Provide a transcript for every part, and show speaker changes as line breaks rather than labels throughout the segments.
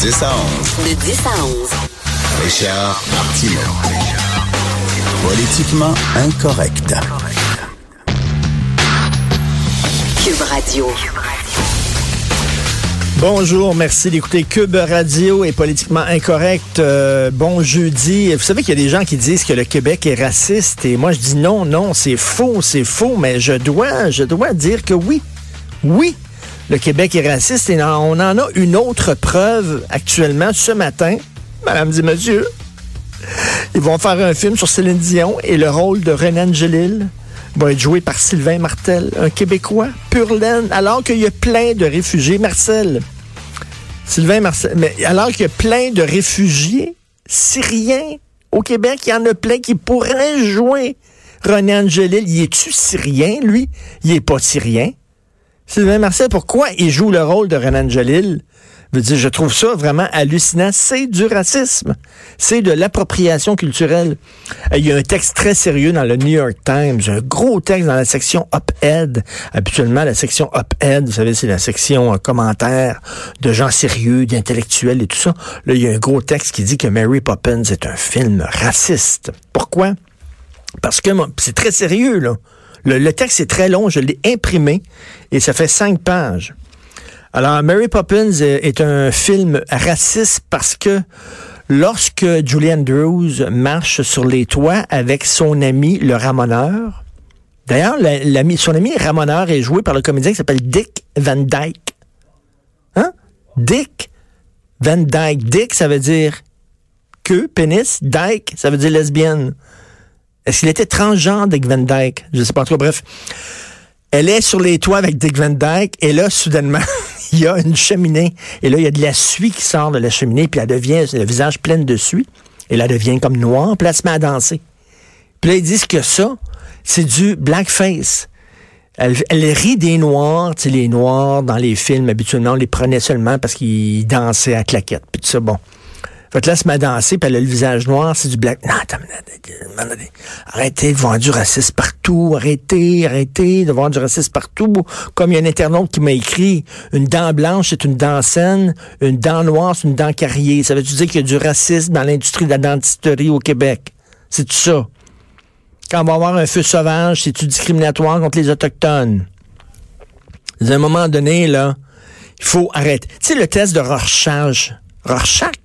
10 à 11.
De 10 à 11.
Richard Martineau. Politiquement incorrect.
Cube Radio.
Bonjour, merci d'écouter Cube Radio et politiquement incorrect. Euh, bon jeudi. Vous savez qu'il y a des gens qui disent que le Québec est raciste et moi je dis non, non, c'est faux, c'est faux, mais je dois, je dois dire que oui, oui, le Québec est raciste et on en a une autre preuve actuellement ce matin. Madame dit monsieur, ils vont faire un film sur Céline Dion et le rôle de Renan Angelil va être joué par Sylvain Martel, un Québécois, pur laine, alors qu'il y a plein de réfugiés. Marcel, Sylvain Marcel, mais alors qu'il y a plein de réfugiés syriens au Québec, il y en a plein qui pourraient jouer René Angelil. Il est-tu syrien, lui? Il est pas syrien. Sylvain Marcel, pourquoi il joue le rôle de Renan Angelil? je trouve ça vraiment hallucinant. C'est du racisme. C'est de l'appropriation culturelle. Euh, il y a un texte très sérieux dans le New York Times, un gros texte dans la section op-ed. Habituellement, la section op-ed, vous savez, c'est la section euh, commentaires de gens sérieux, d'intellectuels et tout ça. Là, il y a un gros texte qui dit que Mary Poppins est un film raciste. Pourquoi? Parce que c'est très sérieux, là. Le texte est très long, je l'ai imprimé et ça fait cinq pages. Alors, Mary Poppins est un film raciste parce que lorsque Julie Andrews marche sur les toits avec son ami le ramoneur, d'ailleurs, son ami ramoneur est joué par le comédien qui s'appelle Dick Van Dyke. Hein? Dick Van Dyke. Dick, ça veut dire que, pénis. Dyke, ça veut dire lesbienne. Est-ce qu'il était transgenre, Dick Van Dyke? Je sais pas trop. Bref. Elle est sur les toits avec Dick Van Dyke et là, soudainement, il y a une cheminée. Et là, il y a de la suie qui sort de la cheminée, puis elle devient le visage plein de suie. Et là, elle devient comme noire, puis elle se met à danser. Puis là, ils disent que ça, c'est du blackface. Elle, elle, rit des Noirs, tu sais, les Noirs dans les films, habituellement, on les prenait seulement parce qu'ils dansaient à claquette, puis tout ça, bon. Fait que là, se met à danser, puis elle a le visage noir, c'est du black. Non, attends, arrêtez de voir du racisme partout, arrêtez, arrêtez de voir du racisme partout. Comme il y a un internaute qui m'a écrit, une dent blanche, c'est une dent saine, une dent noire, c'est une dent carriée. Ça veut-tu dire qu'il y a du racisme dans l'industrie de la dentisterie au Québec? C'est tout ça? Quand on va avoir un feu sauvage, c'est-tu discriminatoire contre les Autochtones? À un moment donné, là, il faut arrêter. Tu sais, le test de Rorschach, Rorschach,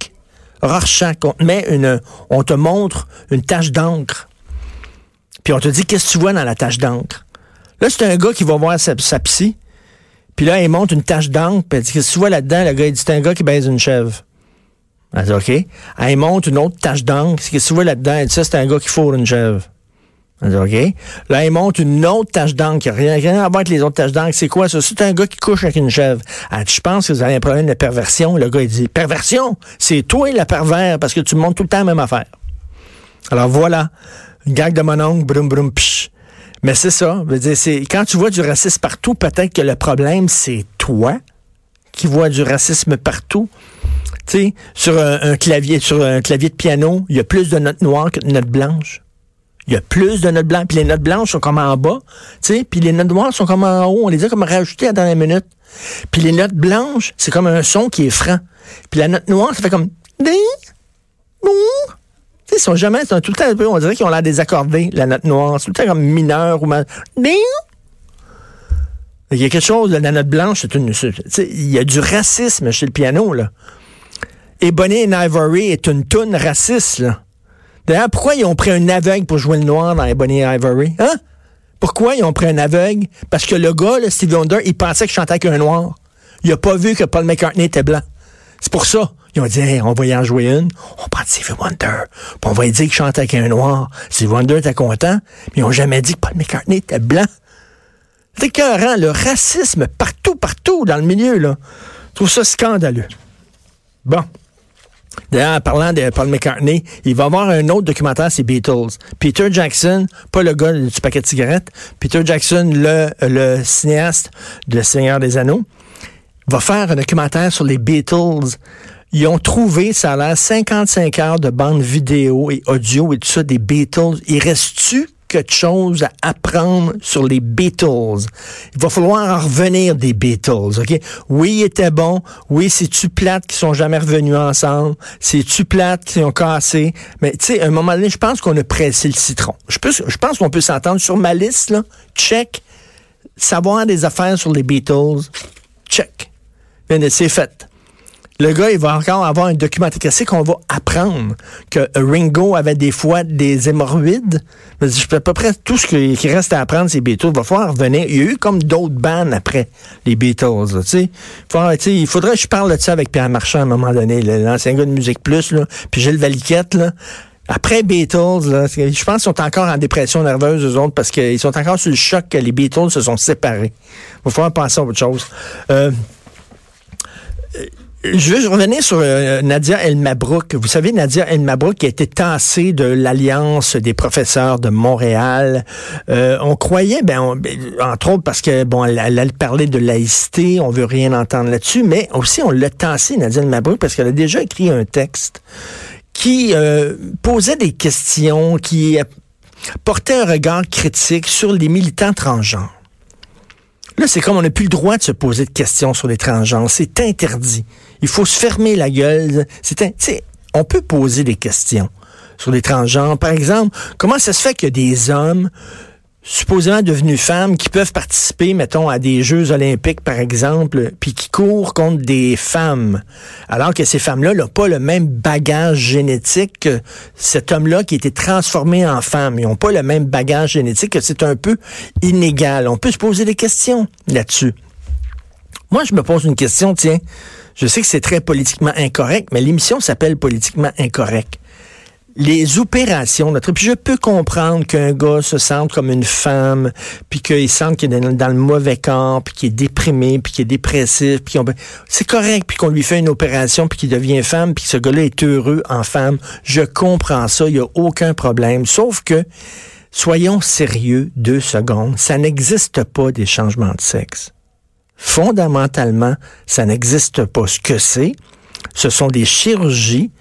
Rorschach, on te une, on te montre une tache d'encre. Puis on te dit, qu'est-ce que tu vois dans la tache d'encre? Là, c'est un gars qui va voir sa, psy. Puis là, il montre une tache d'encre. Puis qu'est-ce que tu vois là-dedans? Le gars, il dit, c'est un gars qui baise une chèvre. Elle dit, OK. Elle, il montre une autre tache d'encre. Qu'est-ce que tu vois là-dedans? Elle dit, ça, c'est un gars qui fourre une chèvre. Là, il monte une autre tache d'encre qui n'a rien, à voir avec les autres taches d'encre. C'est quoi ça? C'est un gars qui couche avec une chèvre. Ah, je pense que vous avez un problème de perversion? Le gars, il dit, perversion? C'est toi le pervers parce que tu montes tout le temps la même affaire. Alors voilà. Gag de mon oncle, brum brum psh. Mais c'est ça. Dire, c'est, quand tu vois du racisme partout, peut-être que le problème, c'est toi qui vois du racisme partout. Tu sais, sur un, clavier, sur un clavier de piano, il y a plus de notes noires que de notes blanches. Il y a plus de notes blanches. Puis les notes blanches sont comme en bas, tu sais, puis les notes noires sont comme en haut. On les a comme rajoutées à la dernière minute. Puis les notes blanches, c'est comme un son qui est franc. Puis la note noire, ça fait comme... Ils sont jamais... Ils sont tout le temps... On dirait qu'ils ont l'air désaccordés, la note noire. C'est tout le temps comme mineur ou... Mal... Il y a quelque chose, la note blanche, c'est une... Il y a du racisme chez le piano, là. Et Bonnie and Ivory est une toune raciste, là. D'ailleurs, pourquoi ils ont pris un aveugle pour jouer le noir dans les Ivory? Hein? Pourquoi ils ont pris un aveugle? Parce que le gars, le Stevie Wonder, il pensait que je chantais avec un noir. Il a pas vu que Paul McCartney était blanc. C'est pour ça. Ils ont dit, on va y en jouer une. On prend Stevie Wonder. Puis on va lui dire qu'il chantait avec un noir. Stevie Wonder était content. Mais ils ont jamais dit que Paul McCartney était blanc. C'est écœurant, le racisme partout, partout dans le milieu, là. Je trouve ça scandaleux. Bon. D'ailleurs, en parlant de Paul McCartney, il va avoir un autre documentaire, c'est Beatles. Peter Jackson, pas le gars du paquet de cigarettes, Peter Jackson, le, le cinéaste de Seigneur des Anneaux, va faire un documentaire sur les Beatles. Ils ont trouvé, ça a l'air, 55 heures de bande vidéo et audio et tout ça des Beatles. Il reste-tu quelque chose à apprendre sur les Beatles. Il va falloir en revenir des Beatles, OK? Oui, ils étaient bons. Oui, c'est-tu plate qui sont jamais revenus ensemble? C'est-tu plate qui ont cassé? Mais, tu sais, à un moment donné, je pense qu'on a pressé le citron. Je, pense qu'on peut s'entendre sur ma liste. Check. Savoir des affaires sur les Beatles. Check. C'est fait. Le gars, il va encore avoir un documentaire. Qu'est-ce qu'on va apprendre? Que Ringo avait des fois des hémorroïdes? Je à peu près tout ce qui reste à apprendre, c'est Beatles. Il va falloir revenir. Il y a eu comme d'autres bands après les Beatles. sais. il faudrait que je parle de ça avec Pierre Marchand à un moment donné, l'ancien gars de Musique Plus, là, puis Gilles Valiquette. Là. Après Beatles, là, je pense qu'ils sont encore en dépression nerveuse, eux autres, parce qu'ils sont encore sur le choc que les Beatles se sont séparés. Il va falloir penser à autre chose. Euh, je veux revenir sur euh, Nadia El Mabrouk. Vous savez, Nadia El Mabrouk qui a été tassée de l'Alliance des professeurs de Montréal. Euh, on croyait, ben, ben, entre autres parce que bon, elle, parlait de laïcité, on veut rien entendre là-dessus, mais aussi on l'a tassée, Nadia El Mabrouk, parce qu'elle a déjà écrit un texte qui euh, posait des questions, qui portait un regard critique sur les militants transgenres. Là, c'est comme on n'a plus le droit de se poser de questions sur les transgenres. C'est interdit. Il faut se fermer la gueule. C'est on peut poser des questions sur les transgenres. Par exemple, comment ça se fait a des hommes supposément devenus femmes qui peuvent participer, mettons, à des Jeux olympiques, par exemple, puis qui courent contre des femmes, alors que ces femmes-là n'ont pas le même bagage génétique que cet homme-là qui a été transformé en femme. Ils n'ont pas le même bagage génétique, que c'est un peu inégal. On peut se poser des questions là-dessus. Moi, je me pose une question, tiens. Je sais que c'est très politiquement incorrect, mais l'émission s'appelle Politiquement incorrect. Les opérations, notre, puis je peux comprendre qu'un gars se sente comme une femme, puis qu'il sente qu'il est dans, le mauvais corps, puis qu'il est déprimé, puis qu'il est dépressif, puis c'est correct, puis qu'on lui fait une opération, puis qu'il devient femme, puis ce gars-là est heureux en femme. Je comprends ça, il n'y a aucun problème. Sauf que, soyons sérieux deux secondes, ça n'existe pas des changements de sexe. Fondamentalement, ça n'existe pas. Ce que c'est, ce sont des chirurgies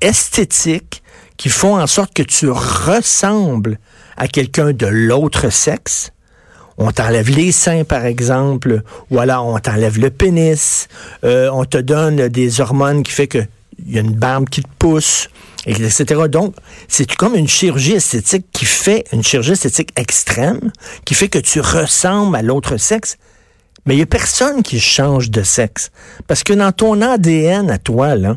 esthétiques qui font en sorte que tu ressembles à quelqu'un de l'autre sexe. On t'enlève les seins, par exemple, ou alors on t'enlève le pénis, euh, on te donne des hormones qui fait que il y a une barbe qui te pousse, etc. Donc, c'est comme une chirurgie esthétique qui fait, une chirurgie esthétique extrême, qui fait que tu ressembles à l'autre sexe. Mais il n'y a personne qui change de sexe. Parce que dans ton ADN à toi, là,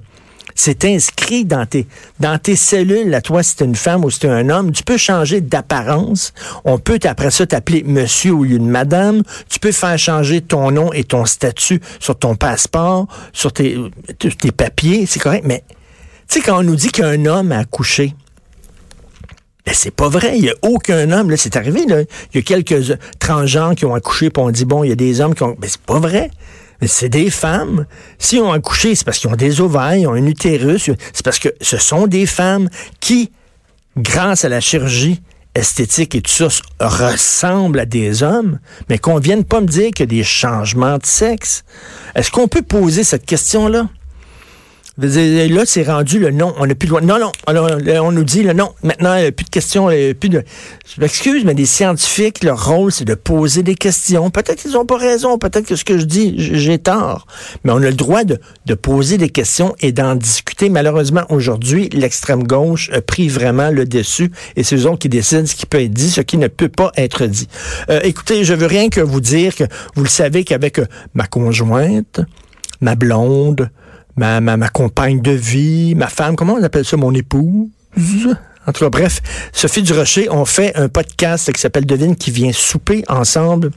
c'est inscrit dans tes, dans tes cellules, à toi, si es une femme ou si es un homme, tu peux changer d'apparence. On peut, après ça, t'appeler monsieur ou une madame. Tu peux faire changer ton nom et ton statut sur ton passeport, sur tes, tes papiers, c'est correct. Mais, tu sais, quand on nous dit qu'un homme a accouché, ben, c'est pas vrai. Il n'y a aucun homme. Là, c'est arrivé. Là. Il y a quelques transgenres qui ont accouché, puis on dit, bon, il y a des hommes qui ont... Mais ben, c'est pas vrai. C'est des femmes. Si ont accouché, c'est parce qu'ils ont des ovaires, ont un utérus. C'est parce que ce sont des femmes qui, grâce à la chirurgie esthétique et tout ça, ressemblent à des hommes, mais qu'on vienne pas me dire qu'il y a des changements de sexe. Est-ce qu'on peut poser cette question-là? Là, c'est rendu le non. On n'a plus le droit. Non, non. on nous dit le non. Maintenant, plus de questions. plus de... Je m'excuse, mais les scientifiques, leur rôle, c'est de poser des questions. Peut-être qu'ils n'ont pas raison. Peut-être que ce que je dis, j'ai tort. Mais on a le droit de, de poser des questions et d'en discuter. Malheureusement, aujourd'hui, l'extrême gauche a pris vraiment le dessus et c'est eux autres qui décident ce qui peut être dit, ce qui ne peut pas être dit. Euh, écoutez, je veux rien que vous dire que vous le savez qu'avec euh, ma conjointe, ma blonde, ma, ma, ma compagne de vie, ma femme, comment on appelle ça, mon épouse? En tout cas, bref, Sophie Durocher, on fait un podcast qui s'appelle Devine qui vient souper ensemble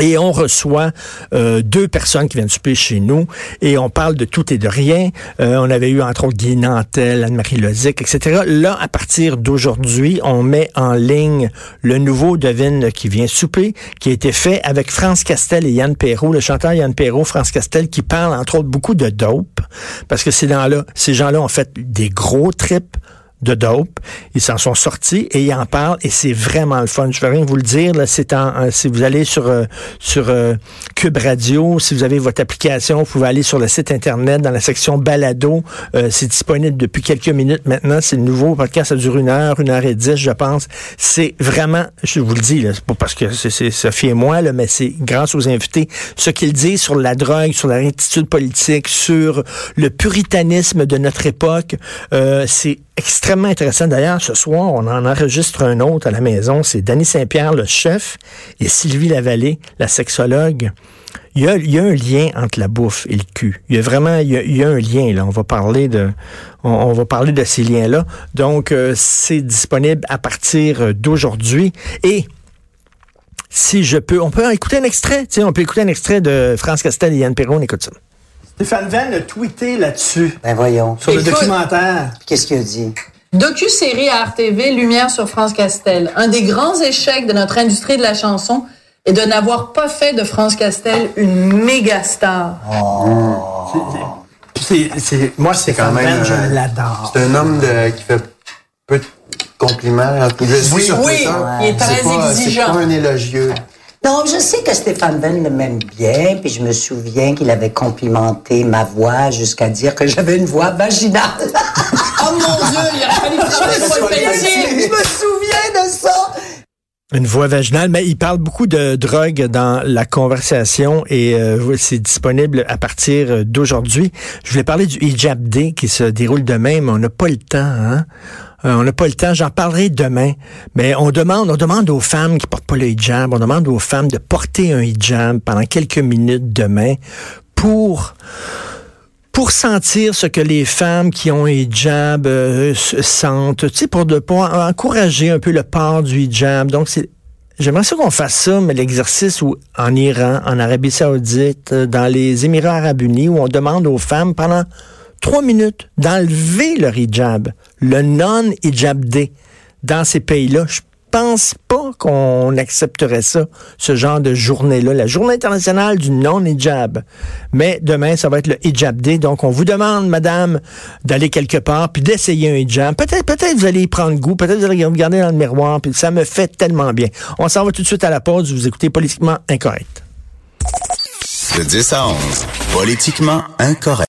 Et on reçoit euh, deux personnes qui viennent souper chez nous et on parle de tout et de rien. Euh, on avait eu entre autres Guy Nantel, Anne-Marie Lozic, etc. Là, à partir d'aujourd'hui, on met en ligne le nouveau Devine qui vient souper, qui a été fait avec France Castel et Yann Perrault, le chanteur Yann Perrault, France Castel, qui parle entre autres beaucoup de dope, parce que ces gens-là, ces gens-là ont fait des gros trips de dope. Ils s'en sont sortis et ils en parlent et c'est vraiment le fun. Je vais rien vous le dire. Là, c'est en, si vous allez sur euh, sur euh, Cube Radio, si vous avez votre application, vous pouvez aller sur le site internet dans la section balado. Euh, c'est disponible depuis quelques minutes maintenant. C'est le nouveau podcast. Ça dure une heure, une heure et dix, je pense. C'est vraiment, je vous le dis, là, c'est pas parce que c'est Sophie et moi, là, mais c'est grâce aux invités. Ce qu'ils disent sur la drogue, sur la rectitude politique, sur le puritanisme de notre époque, c'est extrêmement intéressant. D'ailleurs, ce soir, on en enregistre un autre à la maison. C'est Danny Saint-Pierre, le chef, et Sylvie Lavallée, la sexologue. Il y, a, il y, a, un lien entre la bouffe et le cul. Il y a vraiment, il y a, il y a un lien là. On va parler de, on, va parler de ces liens-là. Donc, euh, c'est disponible à partir d'aujourd'hui. Et si je peux, on peut écouter un extrait. On peut écouter un extrait de France Castel et Yann Perron. On écoute ça. Stéphane Venn a tweeté là-dessus.
Ben voyons.
Sur Écoute, le documentaire.
Qu'est-ce qu'il a dit?
Docu-série à RTV, Lumière sur France Castel. Un des grands échecs de notre industrie de la chanson est de n'avoir pas fait de France Castel une méga star.
Oh. C'est, c'est, moi, c'est quand même, je l'adore.
C'est un homme de, qui fait peu de compliments.
Oui, oui, Twitter. il est très
pas,
exigeant.
C'est pas un élogieux.
Non, je sais que Stéphane Venn le m'aime bien, puis je me souviens qu'il avait complimenté ma voix jusqu'à dire que j'avais une voix vaginale.
oh mon Dieu, il a fallu que je
Je me souviens de ça.
Une voix vaginale, mais il parle beaucoup de drogue dans la conversation et euh, c'est disponible à partir d'aujourd'hui. Je voulais parler du hijab day qui se déroule demain, mais on n'a pas le temps. Hein? Euh, on n'a pas le temps, j'en parlerai demain. Mais on demande, on demande aux femmes qui portent pas le hijab, on demande aux femmes de porter un hijab pendant quelques minutes demain pour pour sentir ce que les femmes qui ont un hijab euh, sentent, tu sais, pour, de, encourager un peu le port du hijab. Donc, c'est J'aimerais ça qu'on fasse ça, mais l'exercice en Iran, en Arabie Saoudite, dans les Émirats Arabes Unis, où on demande aux femmes pendant trois minutes d'enlever leur hijab, le non-hijab day dans ces pays-là. Je pense pas qu'on accepterait ça, ce genre de journée-là, la journée internationale du non-hijab. Mais demain, ça va être le hijab day. Donc, on vous demande, madame, d'aller quelque part, puis d'essayer un hijab. Peut-être, peut-être vous allez y prendre goût, peut-être vous allez regarder dans le miroir, puis ça me fait tellement bien. On s'en va tout de suite à la pause. Vous écoutez Politiquement Incorrect.
De 10 à 11, Politiquement Incorrect.